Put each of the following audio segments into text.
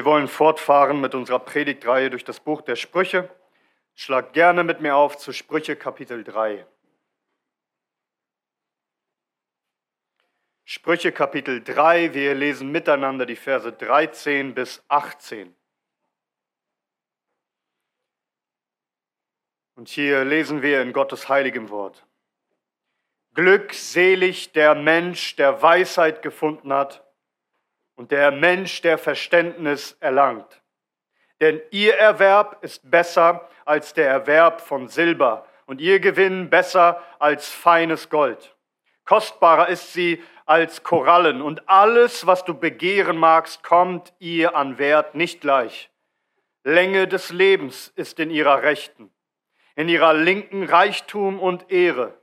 Wir wollen fortfahren mit unserer Predigtreihe durch das Buch der Sprüche. Schlag gerne mit mir auf zu Sprüche Kapitel 3. Sprüche Kapitel 3, wir lesen miteinander die Verse 13 bis 18. Und hier lesen wir in Gottes heiligem Wort. Glückselig der Mensch, der Weisheit gefunden hat und der Mensch, der Verständnis erlangt. Denn ihr Erwerb ist besser als der Erwerb von Silber und ihr Gewinn besser als feines Gold. Kostbarer ist sie als Korallen und alles, was du begehren magst, kommt ihr an Wert nicht gleich. Länge des Lebens ist in ihrer Rechten, in ihrer Linken Reichtum und Ehre.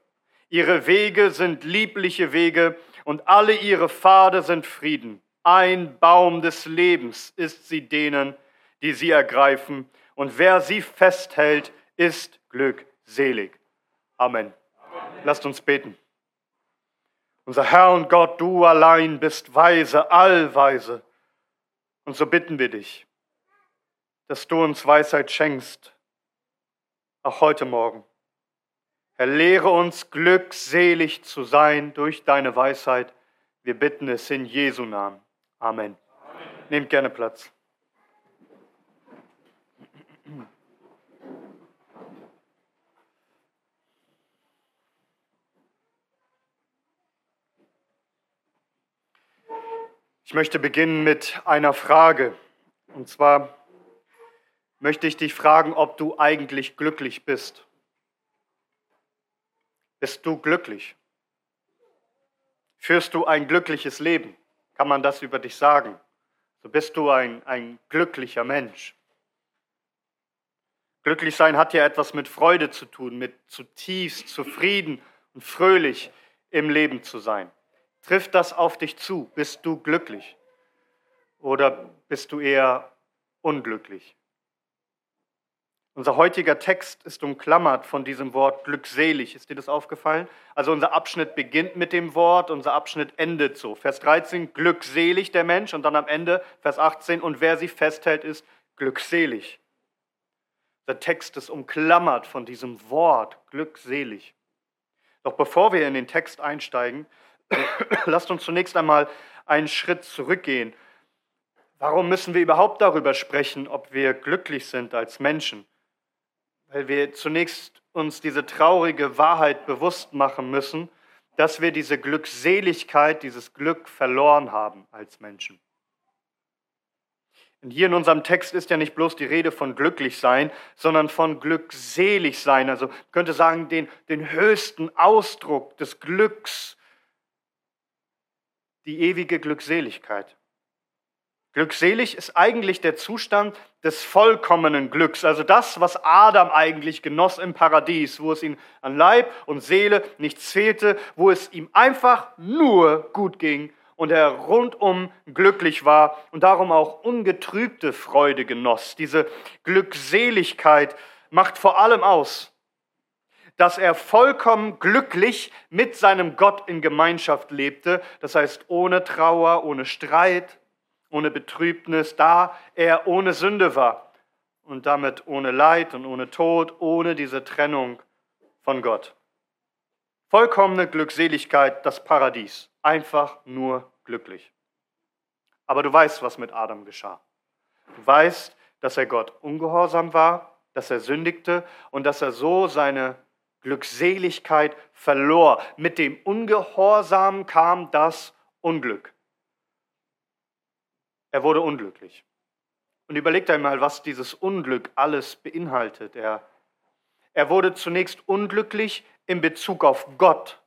Ihre Wege sind liebliche Wege und alle ihre Pfade sind Frieden. Ein Baum des Lebens ist sie denen, die sie ergreifen. Und wer sie festhält, ist glückselig. Amen. Amen. Lasst uns beten. Unser Herr und Gott, du allein bist weise, allweise. Und so bitten wir dich, dass du uns Weisheit schenkst, auch heute Morgen. Herr, lehre uns glückselig zu sein durch deine Weisheit. Wir bitten es in Jesu Namen. Amen. Amen. Nehmt gerne Platz. Ich möchte beginnen mit einer Frage. Und zwar möchte ich dich fragen, ob du eigentlich glücklich bist. Bist du glücklich? Führst du ein glückliches Leben? Kann man das über dich sagen. So bist du ein, ein glücklicher Mensch. Glücklich sein hat ja etwas mit Freude zu tun, mit zutiefst zufrieden und fröhlich im Leben zu sein. Trifft das auf dich zu? Bist du glücklich? Oder bist du eher unglücklich? Unser heutiger Text ist umklammert von diesem Wort glückselig. Ist dir das aufgefallen? Also unser Abschnitt beginnt mit dem Wort, unser Abschnitt endet so. Vers 13, glückselig der Mensch und dann am Ende Vers 18, und wer sie festhält, ist glückselig. Der Text ist umklammert von diesem Wort glückselig. Doch bevor wir in den Text einsteigen, lasst uns zunächst einmal einen Schritt zurückgehen. Warum müssen wir überhaupt darüber sprechen, ob wir glücklich sind als Menschen? Weil wir zunächst uns diese traurige Wahrheit bewusst machen müssen, dass wir diese Glückseligkeit, dieses Glück verloren haben als Menschen. Und hier in unserem Text ist ja nicht bloß die Rede von glücklich sein, sondern von glückselig sein. Also könnte sagen, den, den höchsten Ausdruck des Glücks, die ewige Glückseligkeit. Glückselig ist eigentlich der Zustand des vollkommenen Glücks, also das, was Adam eigentlich genoss im Paradies, wo es ihm an Leib und Seele nichts fehlte, wo es ihm einfach nur gut ging und er rundum glücklich war und darum auch ungetrübte Freude genoss. Diese Glückseligkeit macht vor allem aus, dass er vollkommen glücklich mit seinem Gott in Gemeinschaft lebte, das heißt ohne Trauer, ohne Streit, ohne Betrübnis, da er ohne Sünde war und damit ohne Leid und ohne Tod, ohne diese Trennung von Gott. Vollkommene Glückseligkeit, das Paradies, einfach nur glücklich. Aber du weißt, was mit Adam geschah. Du weißt, dass er Gott ungehorsam war, dass er sündigte und dass er so seine Glückseligkeit verlor. Mit dem Ungehorsam kam das Unglück. Er wurde unglücklich. Und überlegt einmal, was dieses Unglück alles beinhaltet. Er, er wurde zunächst unglücklich in Bezug auf Gott.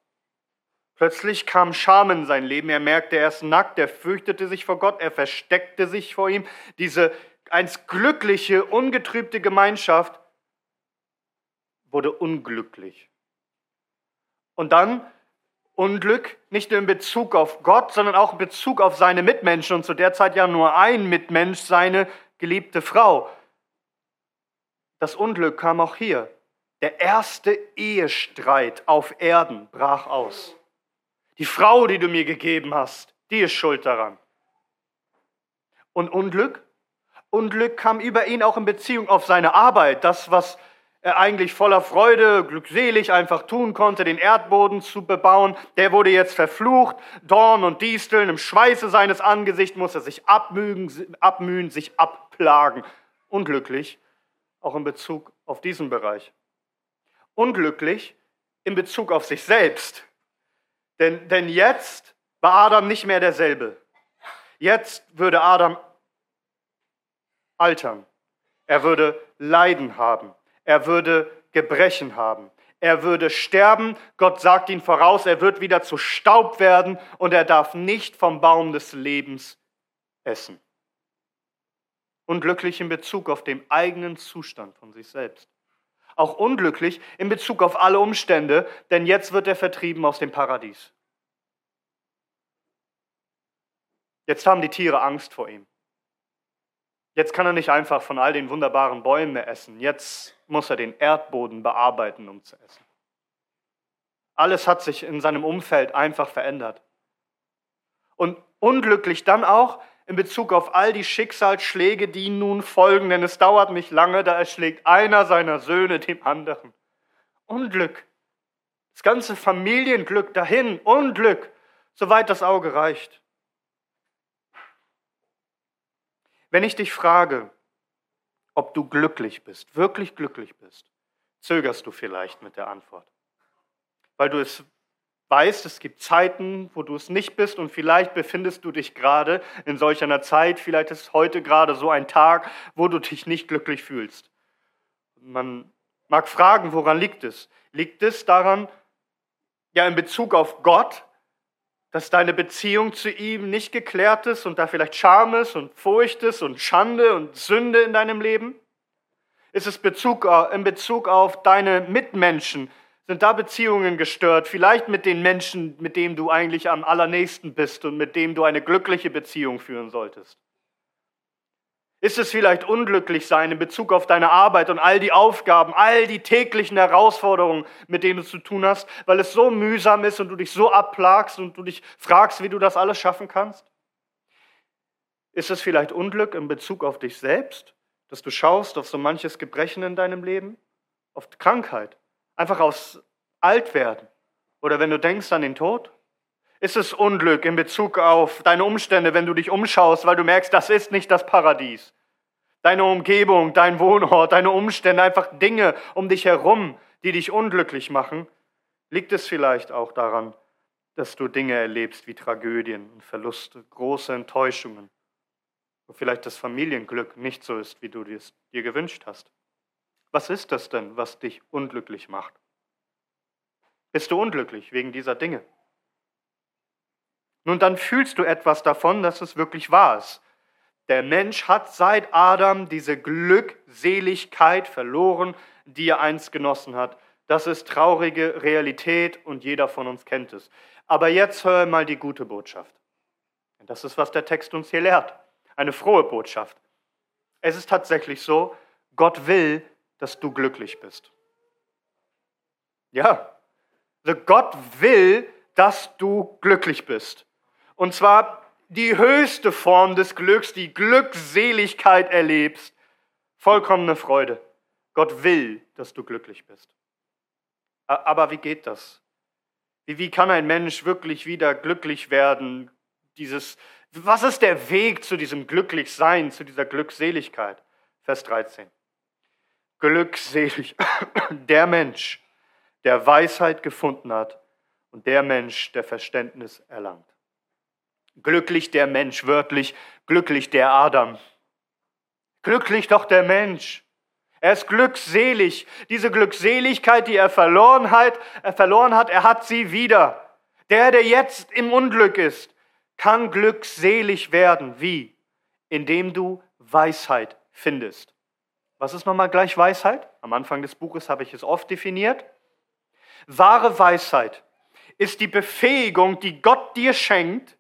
Plötzlich kam Scham in sein Leben. Er merkte, er ist nackt, er fürchtete sich vor Gott, er versteckte sich vor ihm. Diese einst glückliche, ungetrübte Gemeinschaft wurde unglücklich. Und dann Unglück, nicht nur in Bezug auf Gott, sondern auch in Bezug auf seine Mitmenschen und zu der Zeit ja nur ein Mitmensch, seine geliebte Frau. Das Unglück kam auch hier. Der erste Ehestreit auf Erden brach aus. Die Frau, die du mir gegeben hast, die ist schuld daran. Und Unglück? Unglück kam über ihn auch in Beziehung auf seine Arbeit. Das, was eigentlich voller Freude, glückselig einfach tun konnte, den Erdboden zu bebauen, der wurde jetzt verflucht. Dorn und Disteln, im Schweiße seines Angesichts muss er sich abmühen, abmühen, sich abplagen. Unglücklich, auch in Bezug auf diesen Bereich. Unglücklich in Bezug auf sich selbst. Denn, denn jetzt war Adam nicht mehr derselbe. Jetzt würde Adam altern. Er würde Leiden haben. Er würde Gebrechen haben. Er würde sterben. Gott sagt ihn voraus, er wird wieder zu Staub werden und er darf nicht vom Baum des Lebens essen. Unglücklich in Bezug auf den eigenen Zustand von sich selbst. Auch unglücklich in Bezug auf alle Umstände, denn jetzt wird er vertrieben aus dem Paradies. Jetzt haben die Tiere Angst vor ihm. Jetzt kann er nicht einfach von all den wunderbaren Bäumen mehr essen. Jetzt muss er den Erdboden bearbeiten, um zu essen. Alles hat sich in seinem Umfeld einfach verändert. Und unglücklich dann auch in Bezug auf all die Schicksalsschläge, die nun folgen, denn es dauert nicht lange, da erschlägt einer seiner Söhne dem anderen. Unglück. Das ganze Familienglück dahin. Unglück, soweit das Auge reicht. Wenn ich dich frage, ob du glücklich bist, wirklich glücklich bist, zögerst du vielleicht mit der Antwort. Weil du es weißt, es gibt Zeiten, wo du es nicht bist und vielleicht befindest du dich gerade in solch einer Zeit, vielleicht ist heute gerade so ein Tag, wo du dich nicht glücklich fühlst. Man mag fragen, woran liegt es? Liegt es daran, ja in Bezug auf Gott, dass deine Beziehung zu ihm nicht geklärt ist und da vielleicht Scham ist und Furcht ist und Schande und Sünde in deinem Leben? Ist es Bezug, äh, in Bezug auf deine Mitmenschen? Sind da Beziehungen gestört? Vielleicht mit den Menschen, mit denen du eigentlich am allernächsten bist und mit denen du eine glückliche Beziehung führen solltest? Ist es vielleicht unglücklich sein in Bezug auf deine Arbeit und all die Aufgaben, all die täglichen Herausforderungen, mit denen du zu tun hast, weil es so mühsam ist und du dich so abplagst und du dich fragst, wie du das alles schaffen kannst? Ist es vielleicht Unglück in Bezug auf dich selbst, dass du schaust auf so manches Gebrechen in deinem Leben, auf Krankheit, einfach aus Altwerden oder wenn du denkst an den Tod? Ist es Unglück in Bezug auf deine Umstände, wenn du dich umschaust, weil du merkst, das ist nicht das Paradies? Deine Umgebung, dein Wohnort, deine Umstände, einfach Dinge um dich herum, die dich unglücklich machen? Liegt es vielleicht auch daran, dass du Dinge erlebst wie Tragödien und Verluste, große Enttäuschungen, wo vielleicht das Familienglück nicht so ist, wie du es dir gewünscht hast? Was ist das denn, was dich unglücklich macht? Bist du unglücklich wegen dieser Dinge? Nun, dann fühlst du etwas davon, dass es wirklich wahr ist. Der Mensch hat seit Adam diese Glückseligkeit verloren, die er einst genossen hat. Das ist traurige Realität und jeder von uns kennt es. Aber jetzt hör mal die gute Botschaft. Das ist, was der Text uns hier lehrt. Eine frohe Botschaft. Es ist tatsächlich so, Gott will, dass du glücklich bist. Ja, also Gott will, dass du glücklich bist. Und zwar die höchste Form des Glücks, die Glückseligkeit erlebst. Vollkommene Freude. Gott will, dass du glücklich bist. Aber wie geht das? Wie, kann ein Mensch wirklich wieder glücklich werden? Dieses, was ist der Weg zu diesem Glücklichsein, zu dieser Glückseligkeit? Vers 13. Glückselig der Mensch, der Weisheit gefunden hat und der Mensch, der Verständnis erlangt. Glücklich der Mensch, wörtlich, glücklich der Adam. Glücklich doch der Mensch. Er ist glückselig. Diese Glückseligkeit, die er verloren hat, er verloren hat, er hat sie wieder. Der, der jetzt im Unglück ist, kann glückselig werden. Wie? Indem du Weisheit findest. Was ist nochmal gleich Weisheit? Am Anfang des Buches habe ich es oft definiert. Wahre Weisheit ist die Befähigung, die Gott dir schenkt,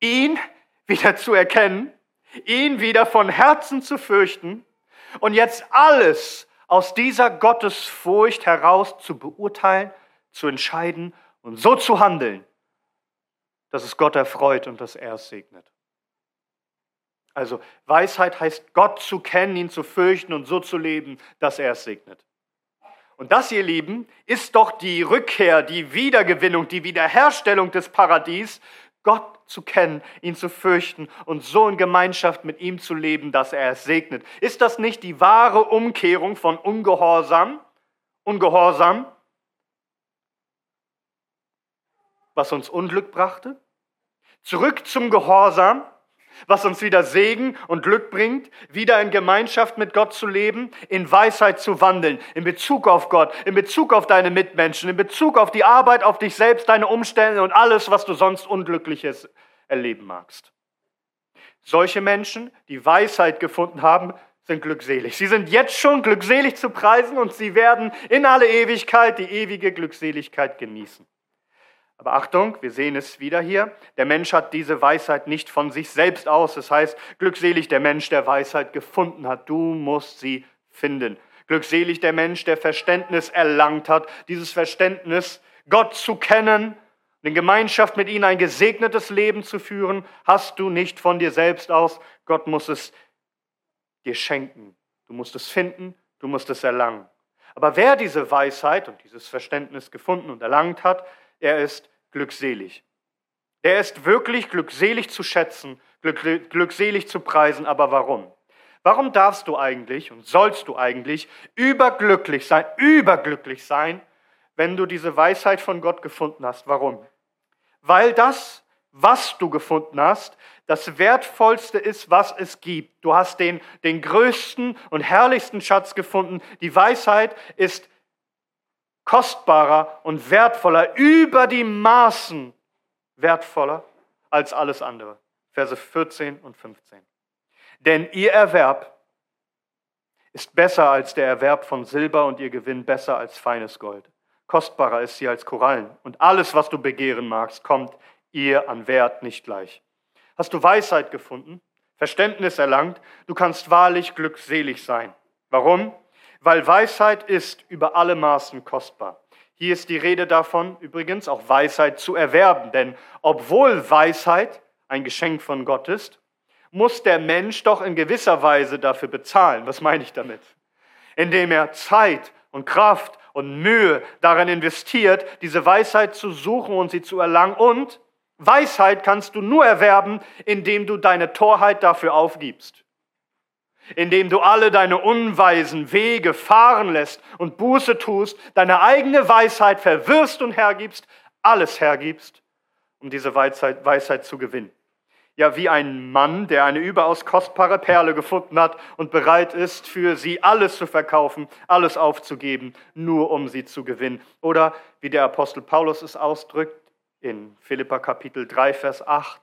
ihn wieder zu erkennen, ihn wieder von Herzen zu fürchten und jetzt alles aus dieser Gottesfurcht heraus zu beurteilen, zu entscheiden und so zu handeln, dass es Gott erfreut und dass er es segnet. Also Weisheit heißt, Gott zu kennen, ihn zu fürchten und so zu leben, dass er es segnet. Und das, ihr Lieben, ist doch die Rückkehr, die Wiedergewinnung, die Wiederherstellung des Paradies, Gott zu kennen, ihn zu fürchten und so in Gemeinschaft mit ihm zu leben, dass er es segnet. Ist das nicht die wahre Umkehrung von Ungehorsam? Ungehorsam, was uns Unglück brachte? Zurück zum Gehorsam, was uns wieder Segen und Glück bringt, wieder in Gemeinschaft mit Gott zu leben, in Weisheit zu wandeln, in Bezug auf Gott, in Bezug auf deine Mitmenschen, in Bezug auf die Arbeit, auf dich selbst, deine Umstände und alles, was du sonst Unglückliches erleben magst. Solche Menschen, die Weisheit gefunden haben, sind glückselig. Sie sind jetzt schon glückselig zu preisen und sie werden in alle Ewigkeit die ewige Glückseligkeit genießen. Aber Achtung, wir sehen es wieder hier. Der Mensch hat diese Weisheit nicht von sich selbst aus. Das heißt, glückselig der Mensch, der Weisheit gefunden hat. Du musst sie finden. Glückselig der Mensch, der Verständnis erlangt hat. Dieses Verständnis, Gott zu kennen, in Gemeinschaft mit ihm ein gesegnetes Leben zu führen, hast du nicht von dir selbst aus. Gott muss es dir schenken. Du musst es finden, du musst es erlangen. Aber wer diese Weisheit und dieses Verständnis gefunden und erlangt hat, er ist glückselig. Er ist wirklich glückselig zu schätzen, glückselig zu preisen. Aber warum? Warum darfst du eigentlich und sollst du eigentlich überglücklich sein, überglücklich sein, wenn du diese Weisheit von Gott gefunden hast? Warum? Weil das, was du gefunden hast, das Wertvollste ist, was es gibt. Du hast den, den größten und herrlichsten Schatz gefunden. Die Weisheit ist kostbarer und wertvoller, über die Maßen wertvoller als alles andere. Verse 14 und 15. Denn ihr Erwerb ist besser als der Erwerb von Silber und ihr Gewinn besser als feines Gold. Kostbarer ist sie als Korallen. Und alles, was du begehren magst, kommt ihr an Wert nicht gleich. Hast du Weisheit gefunden, Verständnis erlangt, du kannst wahrlich glückselig sein. Warum? Weil Weisheit ist über alle Maßen kostbar. Hier ist die Rede davon, übrigens auch Weisheit zu erwerben, denn obwohl Weisheit ein Geschenk von Gott ist, muss der Mensch doch in gewisser Weise dafür bezahlen. Was meine ich damit? Indem er Zeit und Kraft und Mühe darin investiert, diese Weisheit zu suchen und sie zu erlangen. Und Weisheit kannst du nur erwerben, indem du deine Torheit dafür aufgibst indem du alle deine unweisen Wege fahren lässt und Buße tust, deine eigene Weisheit verwirrst und hergibst, alles hergibst, um diese Weisheit, Weisheit zu gewinnen. Ja, wie ein Mann, der eine überaus kostbare Perle gefunden hat und bereit ist, für sie alles zu verkaufen, alles aufzugeben, nur um sie zu gewinnen. Oder wie der Apostel Paulus es ausdrückt in Philippa Kapitel 3, Vers 8.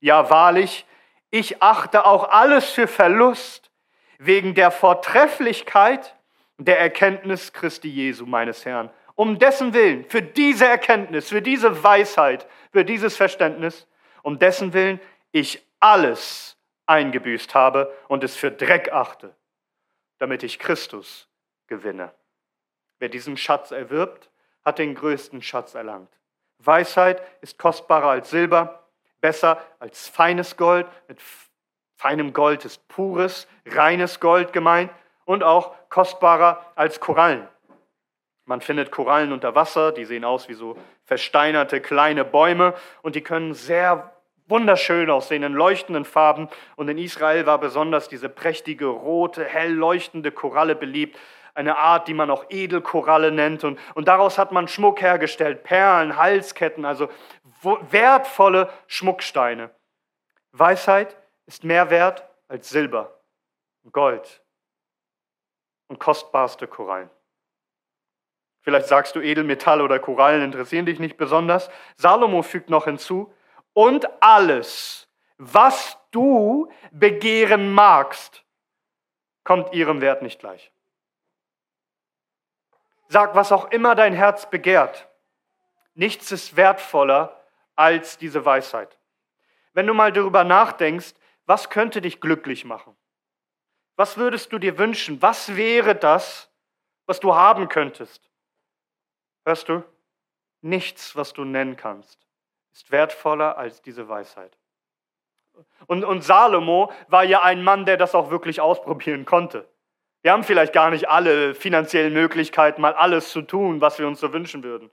Ja, wahrlich, ich achte auch alles für Verlust wegen der Vortrefflichkeit der Erkenntnis Christi Jesu, meines Herrn. Um dessen Willen, für diese Erkenntnis, für diese Weisheit, für dieses Verständnis, um dessen Willen ich alles eingebüßt habe und es für Dreck achte, damit ich Christus gewinne. Wer diesen Schatz erwirbt, hat den größten Schatz erlangt. Weisheit ist kostbarer als Silber, besser als feines Gold, mit Feinem Gold ist pures, reines Gold gemeint und auch kostbarer als Korallen. Man findet Korallen unter Wasser, die sehen aus wie so versteinerte kleine Bäume und die können sehr wunderschön aussehen in leuchtenden Farben. Und in Israel war besonders diese prächtige, rote, hell leuchtende Koralle beliebt. Eine Art, die man auch Edelkoralle nennt. Und, und daraus hat man Schmuck hergestellt, Perlen, Halsketten, also wertvolle Schmucksteine. Weisheit ist mehr wert als Silber und Gold und kostbarste Korallen. Vielleicht sagst du, Edelmetall oder Korallen interessieren dich nicht besonders. Salomo fügt noch hinzu, und alles, was du begehren magst, kommt ihrem Wert nicht gleich. Sag, was auch immer dein Herz begehrt, nichts ist wertvoller als diese Weisheit. Wenn du mal darüber nachdenkst, was könnte dich glücklich machen? Was würdest du dir wünschen? Was wäre das, was du haben könntest? Hörst du? Nichts, was du nennen kannst, ist wertvoller als diese Weisheit. Und, und Salomo war ja ein Mann, der das auch wirklich ausprobieren konnte. Wir haben vielleicht gar nicht alle finanziellen Möglichkeiten, mal alles zu tun, was wir uns so wünschen würden.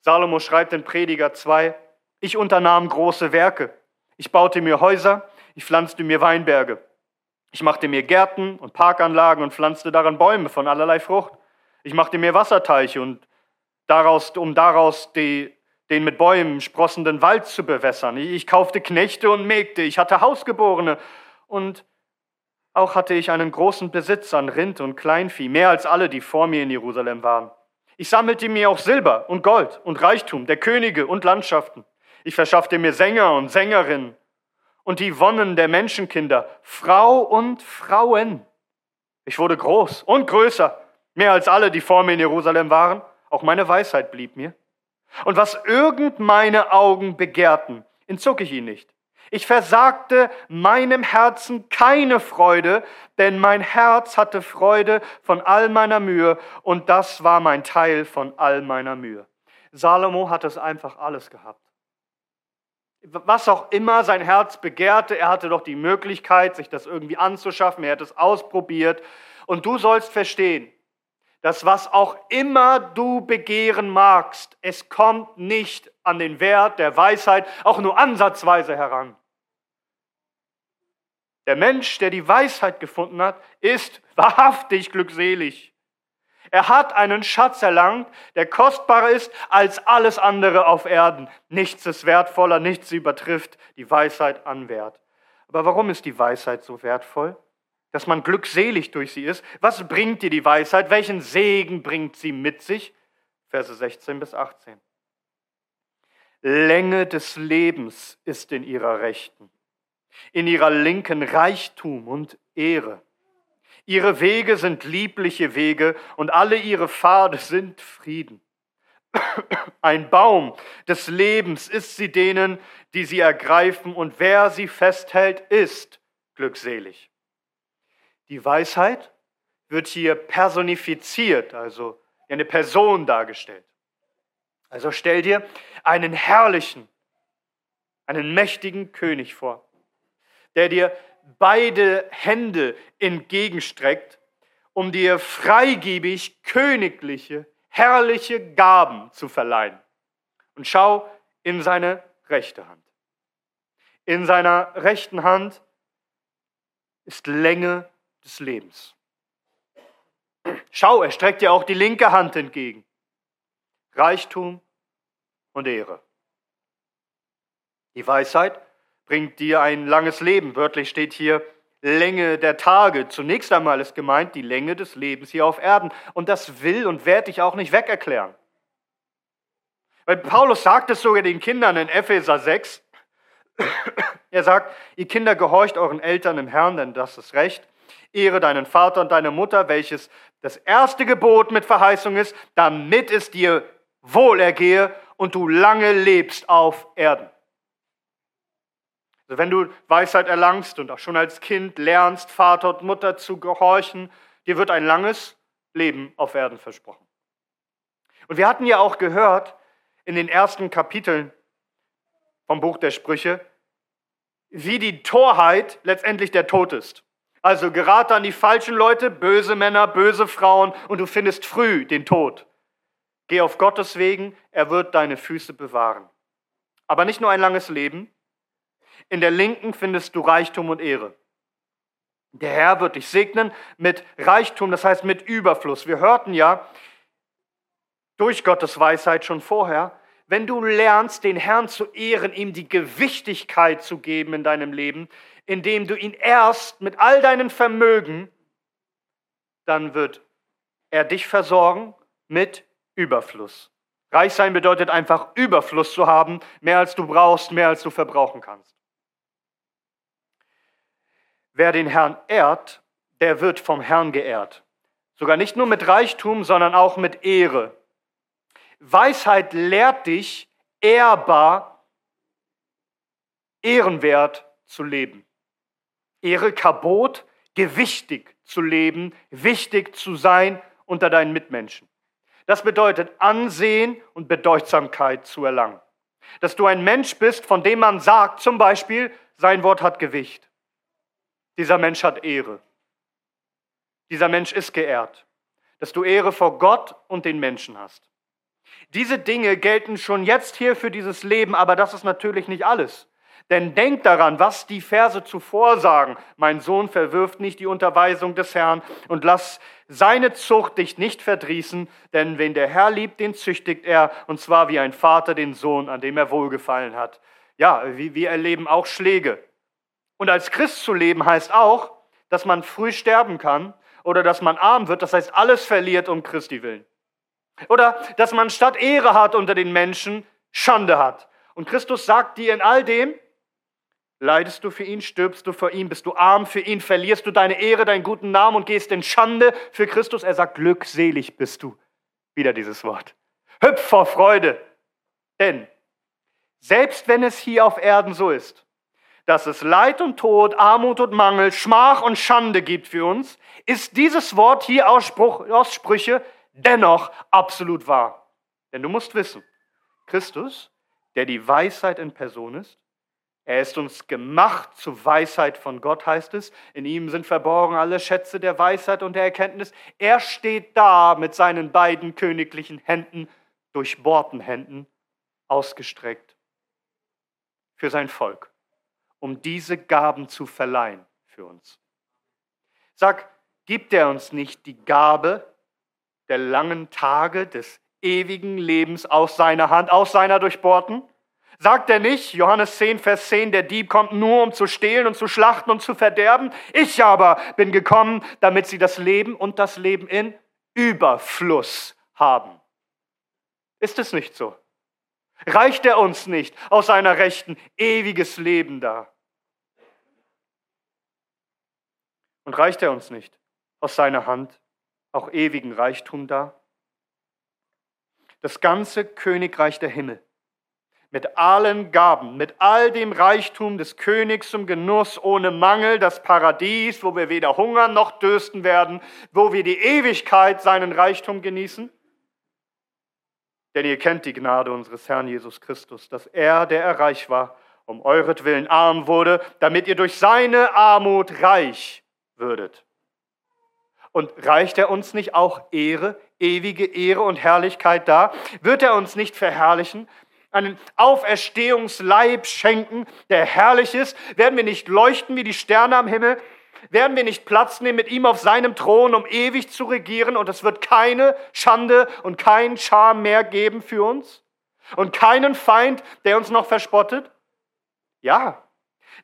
Salomo schreibt in Prediger 2, ich unternahm große Werke. Ich baute mir Häuser, ich pflanzte mir Weinberge. Ich machte mir Gärten und Parkanlagen und pflanzte daran Bäume von allerlei Frucht. Ich machte mir Wasserteiche und daraus, um daraus die, den mit Bäumen sprossenden Wald zu bewässern. Ich kaufte Knechte und Mägde. Ich hatte Hausgeborene und auch hatte ich einen großen Besitz an Rind und Kleinvieh, mehr als alle, die vor mir in Jerusalem waren. Ich sammelte mir auch Silber und Gold und Reichtum der Könige und Landschaften. Ich verschaffte mir Sänger und Sängerinnen und die Wonnen der Menschenkinder, Frau und Frauen. Ich wurde groß und größer, mehr als alle, die vor mir in Jerusalem waren. Auch meine Weisheit blieb mir. Und was irgend meine Augen begehrten, entzog ich ihn nicht. Ich versagte meinem Herzen keine Freude, denn mein Herz hatte Freude von all meiner Mühe und das war mein Teil von all meiner Mühe. Salomo hat es einfach alles gehabt. Was auch immer sein Herz begehrte, er hatte doch die Möglichkeit, sich das irgendwie anzuschaffen, er hat es ausprobiert. Und du sollst verstehen, dass was auch immer du begehren magst, es kommt nicht an den Wert der Weisheit auch nur ansatzweise heran. Der Mensch, der die Weisheit gefunden hat, ist wahrhaftig glückselig. Er hat einen Schatz erlangt, der kostbarer ist als alles andere auf Erden. Nichts ist wertvoller, nichts übertrifft die Weisheit an Wert. Aber warum ist die Weisheit so wertvoll? Dass man glückselig durch sie ist. Was bringt dir die Weisheit? Welchen Segen bringt sie mit sich? Verse 16 bis 18. Länge des Lebens ist in ihrer Rechten, in ihrer Linken Reichtum und Ehre. Ihre Wege sind liebliche Wege und alle ihre Pfade sind Frieden. Ein Baum des Lebens ist sie denen, die sie ergreifen, und wer sie festhält, ist glückselig. Die Weisheit wird hier personifiziert, also eine Person dargestellt. Also stell dir einen herrlichen, einen mächtigen König vor, der dir beide Hände entgegenstreckt, um dir freigebig königliche, herrliche Gaben zu verleihen. Und schau in seine rechte Hand. In seiner rechten Hand ist Länge des Lebens. Schau, er streckt dir auch die linke Hand entgegen. Reichtum und Ehre. Die Weisheit bringt dir ein langes Leben. Wörtlich steht hier Länge der Tage. Zunächst einmal ist gemeint die Länge des Lebens hier auf Erden. Und das will und werde ich auch nicht wegerklären. Weil Paulus sagt es sogar den Kindern in Epheser 6. Er sagt, ihr Kinder gehorcht euren Eltern im Herrn, denn das ist recht. Ehre deinen Vater und deine Mutter, welches das erste Gebot mit Verheißung ist, damit es dir wohl ergehe und du lange lebst auf Erden. Also wenn du Weisheit erlangst und auch schon als Kind lernst, Vater und Mutter zu gehorchen, dir wird ein langes Leben auf Erden versprochen. Und wir hatten ja auch gehört in den ersten Kapiteln vom Buch der Sprüche, wie die Torheit letztendlich der Tod ist. Also gerate an die falschen Leute, böse Männer, böse Frauen und du findest früh den Tod. Geh auf Gottes Wegen, er wird deine Füße bewahren. Aber nicht nur ein langes Leben, in der Linken findest du Reichtum und Ehre. Der Herr wird dich segnen mit Reichtum, das heißt mit Überfluss. Wir hörten ja durch Gottes Weisheit schon vorher, wenn du lernst, den Herrn zu ehren, ihm die Gewichtigkeit zu geben in deinem Leben, indem du ihn erst mit all deinen Vermögen, dann wird er dich versorgen mit Überfluss. Reich sein bedeutet einfach Überfluss zu haben, mehr als du brauchst, mehr als du verbrauchen kannst. Wer den Herrn ehrt, der wird vom Herrn geehrt. Sogar nicht nur mit Reichtum, sondern auch mit Ehre. Weisheit lehrt dich, ehrbar, ehrenwert zu leben. Ehre Kabot, gewichtig zu leben, wichtig zu sein unter deinen Mitmenschen. Das bedeutet Ansehen und Bedeutsamkeit zu erlangen. Dass du ein Mensch bist, von dem man sagt, zum Beispiel, sein Wort hat Gewicht. Dieser Mensch hat Ehre. Dieser Mensch ist geehrt. Dass du Ehre vor Gott und den Menschen hast. Diese Dinge gelten schon jetzt hier für dieses Leben, aber das ist natürlich nicht alles. Denn denk daran, was die Verse zuvor sagen. Mein Sohn verwirft nicht die Unterweisung des Herrn und lass seine Zucht dich nicht verdrießen, denn wen der Herr liebt, den züchtigt er, und zwar wie ein Vater den Sohn, an dem er wohlgefallen hat. Ja, wir erleben auch Schläge. Und als Christ zu leben heißt auch, dass man früh sterben kann oder dass man arm wird, das heißt alles verliert um Christi willen. Oder dass man statt Ehre hat unter den Menschen, Schande hat. Und Christus sagt dir in all dem, Leidest du für ihn, stirbst du vor ihm, bist du arm für ihn, verlierst du deine Ehre, deinen guten Namen und gehst in Schande für Christus. Er sagt, glückselig bist du. Wieder dieses Wort. Hüpf vor Freude. Denn selbst wenn es hier auf Erden so ist, dass es Leid und Tod, Armut und Mangel, Schmach und Schande gibt für uns, ist dieses Wort hier aus, Spruch, aus Sprüche dennoch absolut wahr. Denn du musst wissen, Christus, der die Weisheit in Person ist, er ist uns gemacht zu Weisheit von Gott, heißt es. In ihm sind verborgen alle Schätze der Weisheit und der Erkenntnis. Er steht da mit seinen beiden königlichen Händen, durchbohrten Händen, ausgestreckt für sein Volk, um diese Gaben zu verleihen für uns. Sag, gibt er uns nicht die Gabe der langen Tage, des ewigen Lebens aus seiner Hand, aus seiner durchbohrten? Sagt er nicht, Johannes 10, Vers 10, der Dieb kommt nur, um zu stehlen und zu schlachten und zu verderben? Ich aber bin gekommen, damit sie das Leben und das Leben in Überfluss haben. Ist es nicht so? Reicht er uns nicht aus seiner Rechten ewiges Leben da? Und reicht er uns nicht aus seiner Hand auch ewigen Reichtum da? Das ganze Königreich der Himmel mit allen Gaben, mit all dem Reichtum des Königs zum Genuss ohne Mangel, das Paradies, wo wir weder hungern noch dürsten werden, wo wir die Ewigkeit seinen Reichtum genießen? Denn ihr kennt die Gnade unseres Herrn Jesus Christus, dass er, der er reich war, um euretwillen arm wurde, damit ihr durch seine Armut reich würdet. Und reicht er uns nicht auch Ehre, ewige Ehre und Herrlichkeit da? Wird er uns nicht verherrlichen? einen Auferstehungsleib schenken, der herrlich ist? Werden wir nicht leuchten wie die Sterne am Himmel? Werden wir nicht Platz nehmen mit ihm auf seinem Thron, um ewig zu regieren? Und es wird keine Schande und kein Scham mehr geben für uns? Und keinen Feind, der uns noch verspottet? Ja,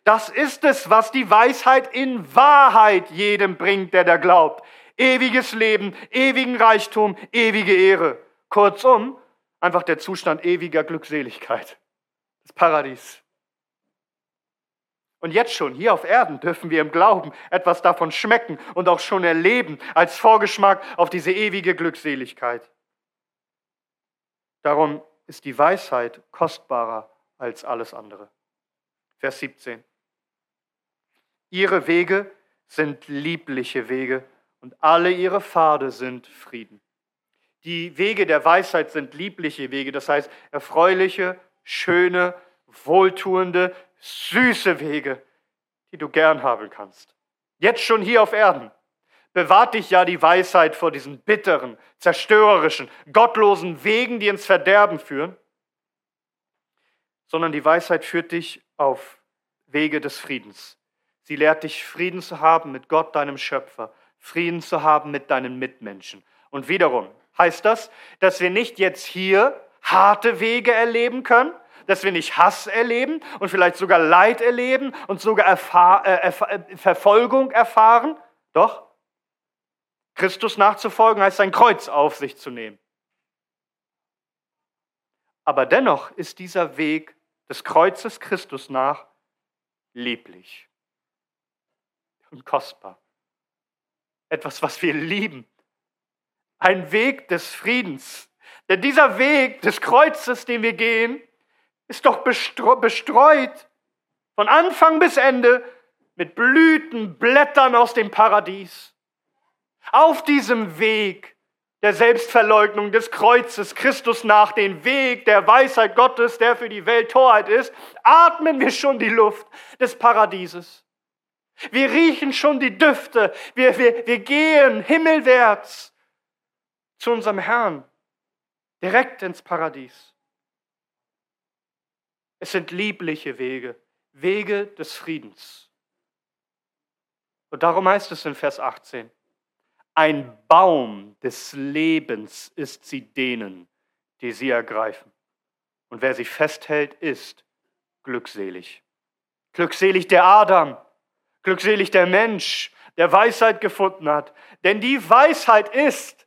das ist es, was die Weisheit in Wahrheit jedem bringt, der da glaubt. Ewiges Leben, ewigen Reichtum, ewige Ehre. Kurzum, Einfach der Zustand ewiger Glückseligkeit. Das Paradies. Und jetzt schon, hier auf Erden, dürfen wir im Glauben etwas davon schmecken und auch schon erleben als Vorgeschmack auf diese ewige Glückseligkeit. Darum ist die Weisheit kostbarer als alles andere. Vers 17. Ihre Wege sind liebliche Wege und alle ihre Pfade sind Frieden. Die Wege der Weisheit sind liebliche Wege, das heißt erfreuliche, schöne, wohltuende, süße Wege, die du gern haben kannst. Jetzt schon hier auf Erden. Bewahrt dich ja die Weisheit vor diesen bitteren, zerstörerischen, gottlosen Wegen, die ins Verderben führen, sondern die Weisheit führt dich auf Wege des Friedens. Sie lehrt dich, Frieden zu haben mit Gott, deinem Schöpfer, Frieden zu haben mit deinen Mitmenschen. Und wiederum, heißt das, dass wir nicht jetzt hier harte Wege erleben können, dass wir nicht Hass erleben und vielleicht sogar Leid erleben und sogar Erfahr äh, äh, Verfolgung erfahren. Doch, Christus nachzufolgen heißt sein Kreuz auf sich zu nehmen. Aber dennoch ist dieser Weg des Kreuzes Christus nach lieblich und kostbar. Etwas, was wir lieben ein Weg des Friedens. Denn dieser Weg des Kreuzes, den wir gehen, ist doch bestreut von Anfang bis Ende mit Blüten, Blättern aus dem Paradies. Auf diesem Weg der Selbstverleugnung des Kreuzes, Christus nach, den Weg der Weisheit Gottes, der für die Welt Torheit ist, atmen wir schon die Luft des Paradieses. Wir riechen schon die Düfte. Wir, wir, wir gehen himmelwärts zu unserem Herrn, direkt ins Paradies. Es sind liebliche Wege, Wege des Friedens. Und darum heißt es in Vers 18, ein Baum des Lebens ist sie denen, die sie ergreifen. Und wer sie festhält, ist glückselig. Glückselig der Adam, glückselig der Mensch, der Weisheit gefunden hat. Denn die Weisheit ist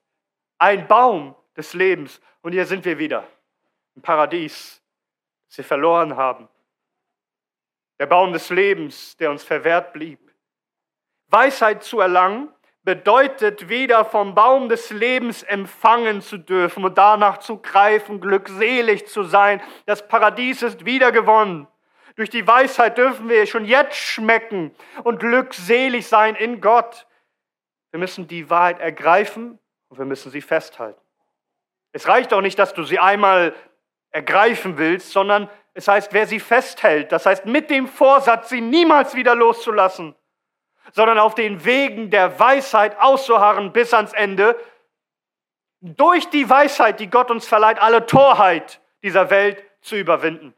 ein Baum des Lebens. Und hier sind wir wieder im Paradies, wir verloren haben. Der Baum des Lebens, der uns verwehrt blieb. Weisheit zu erlangen bedeutet wieder vom Baum des Lebens empfangen zu dürfen und danach zu greifen, glückselig zu sein. Das Paradies ist wiedergewonnen. Durch die Weisheit dürfen wir schon jetzt schmecken und glückselig sein in Gott. Wir müssen die Wahrheit ergreifen und wir müssen sie festhalten. Es reicht auch nicht, dass du sie einmal ergreifen willst, sondern es heißt, wer sie festhält, das heißt mit dem Vorsatz, sie niemals wieder loszulassen, sondern auf den Wegen der Weisheit auszuharren bis ans Ende, durch die Weisheit, die Gott uns verleiht, alle Torheit dieser Welt zu überwinden,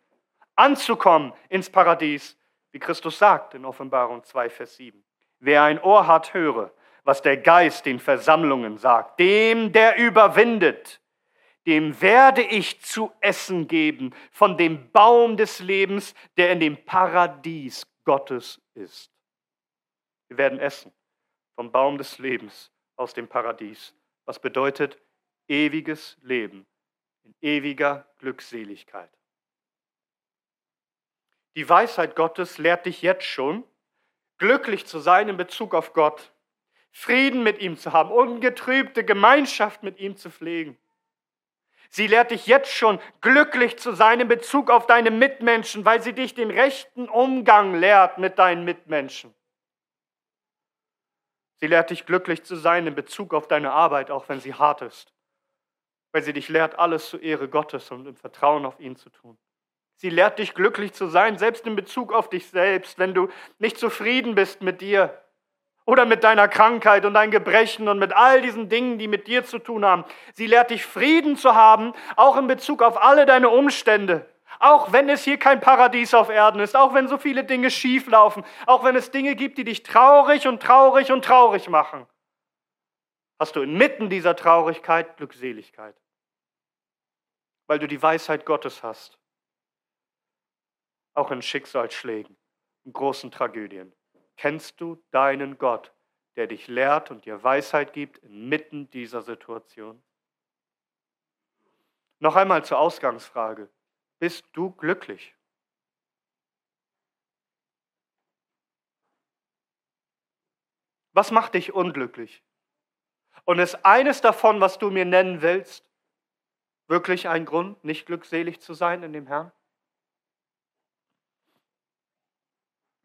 anzukommen ins Paradies, wie Christus sagt in Offenbarung 2, Vers 7. Wer ein Ohr hat, höre, was der Geist den Versammlungen sagt. Dem, der überwindet, dem werde ich zu essen geben von dem Baum des Lebens, der in dem Paradies Gottes ist. Wir werden essen vom Baum des Lebens aus dem Paradies, was bedeutet ewiges Leben in ewiger Glückseligkeit. Die Weisheit Gottes lehrt dich jetzt schon, glücklich zu sein in Bezug auf Gott, Frieden mit ihm zu haben, ungetrübte Gemeinschaft mit ihm zu pflegen. Sie lehrt dich jetzt schon, glücklich zu sein in Bezug auf deine Mitmenschen, weil sie dich den rechten Umgang lehrt mit deinen Mitmenschen. Sie lehrt dich glücklich zu sein in Bezug auf deine Arbeit, auch wenn sie hart ist. Weil sie dich lehrt, alles zur Ehre Gottes und im Vertrauen auf ihn zu tun. Sie lehrt dich glücklich zu sein, selbst in Bezug auf dich selbst, wenn du nicht zufrieden bist mit dir oder mit deiner Krankheit und deinen Gebrechen und mit all diesen Dingen, die mit dir zu tun haben. Sie lehrt dich Frieden zu haben, auch in Bezug auf alle deine Umstände. Auch wenn es hier kein Paradies auf Erden ist, auch wenn so viele Dinge schief laufen, auch wenn es Dinge gibt, die dich traurig und traurig und traurig machen, hast du inmitten dieser Traurigkeit Glückseligkeit, weil du die Weisheit Gottes hast, auch in Schicksalsschlägen, in großen Tragödien. Kennst du deinen Gott, der dich lehrt und dir Weisheit gibt inmitten dieser Situation? Noch einmal zur Ausgangsfrage. Bist du glücklich? Was macht dich unglücklich? Und ist eines davon, was du mir nennen willst, wirklich ein Grund, nicht glückselig zu sein in dem Herrn?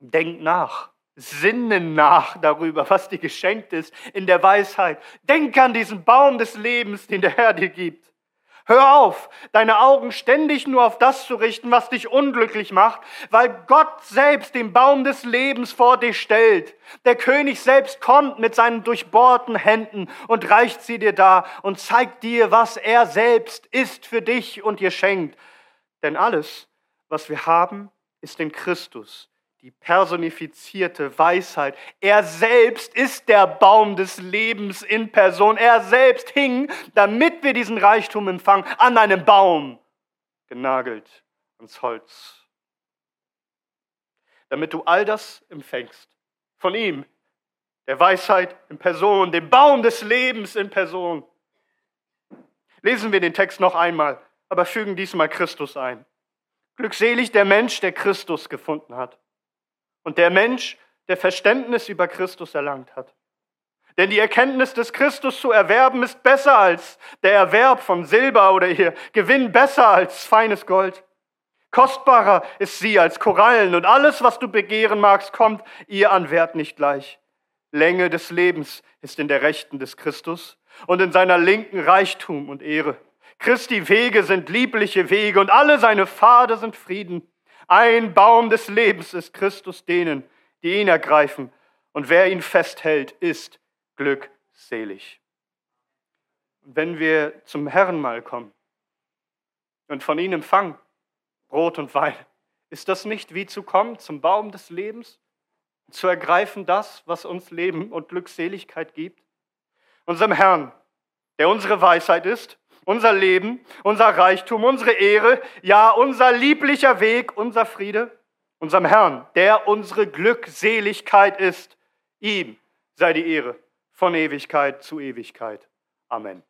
Denk nach, sinne nach darüber, was dir geschenkt ist in der Weisheit. Denk an diesen Baum des Lebens, den der Herr dir gibt. Hör auf, deine Augen ständig nur auf das zu richten, was dich unglücklich macht, weil Gott selbst den Baum des Lebens vor dich stellt. Der König selbst kommt mit seinen durchbohrten Händen und reicht sie dir dar und zeigt dir, was er selbst ist für dich und dir schenkt. Denn alles, was wir haben, ist in Christus die personifizierte Weisheit. Er selbst ist der Baum des Lebens in Person. Er selbst hing, damit wir diesen Reichtum empfangen, an einem Baum, genagelt ans Holz. Damit du all das empfängst von ihm, der Weisheit in Person, dem Baum des Lebens in Person. Lesen wir den Text noch einmal, aber fügen diesmal Christus ein. Glückselig der Mensch, der Christus gefunden hat und der Mensch, der Verständnis über Christus erlangt hat. Denn die Erkenntnis des Christus zu erwerben ist besser als der Erwerb von Silber oder ihr Gewinn besser als feines Gold. Kostbarer ist sie als Korallen und alles, was du begehren magst, kommt ihr an Wert nicht gleich. Länge des Lebens ist in der Rechten des Christus und in seiner Linken Reichtum und Ehre. Christi Wege sind liebliche Wege und alle seine Pfade sind Frieden. Ein Baum des Lebens ist Christus denen, die ihn ergreifen. Und wer ihn festhält, ist glückselig. Wenn wir zum Herrn mal kommen und von ihm empfangen, Brot und Wein, ist das nicht wie zu kommen zum Baum des Lebens? Zu ergreifen das, was uns Leben und Glückseligkeit gibt? Unserem Herrn, der unsere Weisheit ist, unser Leben, unser Reichtum, unsere Ehre, ja unser lieblicher Weg, unser Friede, unserem Herrn, der unsere Glückseligkeit ist. Ihm sei die Ehre von Ewigkeit zu Ewigkeit. Amen.